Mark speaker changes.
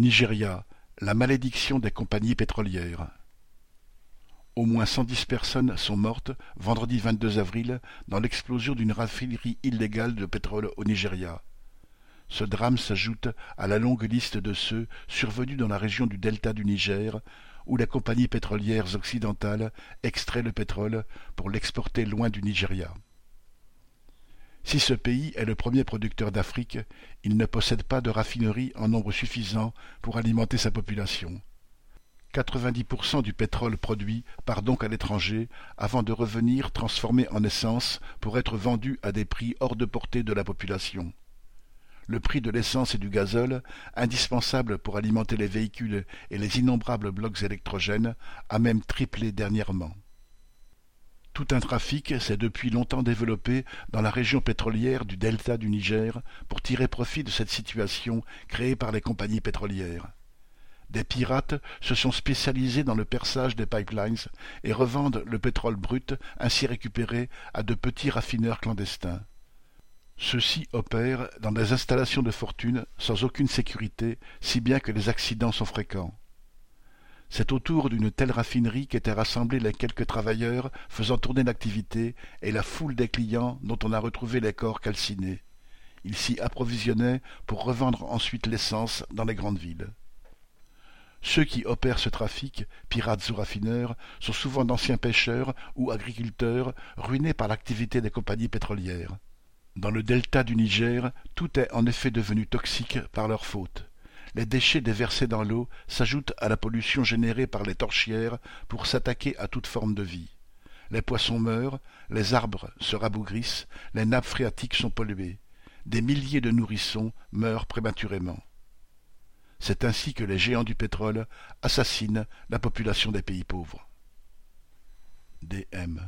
Speaker 1: Nigeria, la malédiction des compagnies pétrolières. Au moins cent dix personnes sont mortes vendredi 22 avril dans l'explosion d'une raffinerie illégale de pétrole au Nigeria. Ce drame s'ajoute à la longue liste de ceux survenus dans la région du delta du Niger, où les compagnies pétrolières occidentales extraient le pétrole pour l'exporter loin du Nigeria. Si ce pays est le premier producteur d'Afrique, il ne possède pas de raffinerie en nombre suffisant pour alimenter sa population. 90% du pétrole produit part donc à l'étranger avant de revenir transformé en essence pour être vendu à des prix hors de portée de la population. Le prix de l'essence et du gazole, indispensable pour alimenter les véhicules et les innombrables blocs électrogènes, a même triplé dernièrement. Tout un trafic s'est depuis longtemps développé dans la région pétrolière du delta du Niger pour tirer profit de cette situation créée par les compagnies pétrolières. Des pirates se sont spécialisés dans le perçage des pipelines et revendent le pétrole brut ainsi récupéré à de petits raffineurs clandestins. Ceux-ci opèrent dans des installations de fortune sans aucune sécurité, si bien que les accidents sont fréquents. C'est autour d'une telle raffinerie qu'étaient rassemblés les quelques travailleurs faisant tourner l'activité et la foule des clients dont on a retrouvé les corps calcinés. Ils s'y approvisionnaient pour revendre ensuite l'essence dans les grandes villes. Ceux qui opèrent ce trafic, pirates ou raffineurs, sont souvent d'anciens pêcheurs ou agriculteurs ruinés par l'activité des compagnies pétrolières. Dans le delta du Niger, tout est en effet devenu toxique par leur faute les déchets déversés dans l'eau s'ajoutent à la pollution générée par les torchières pour s'attaquer à toute forme de vie. Les poissons meurent, les arbres se rabougrissent, les nappes phréatiques sont polluées. Des milliers de nourrissons meurent prématurément. C'est ainsi que les géants du pétrole assassinent la population des pays pauvres. DM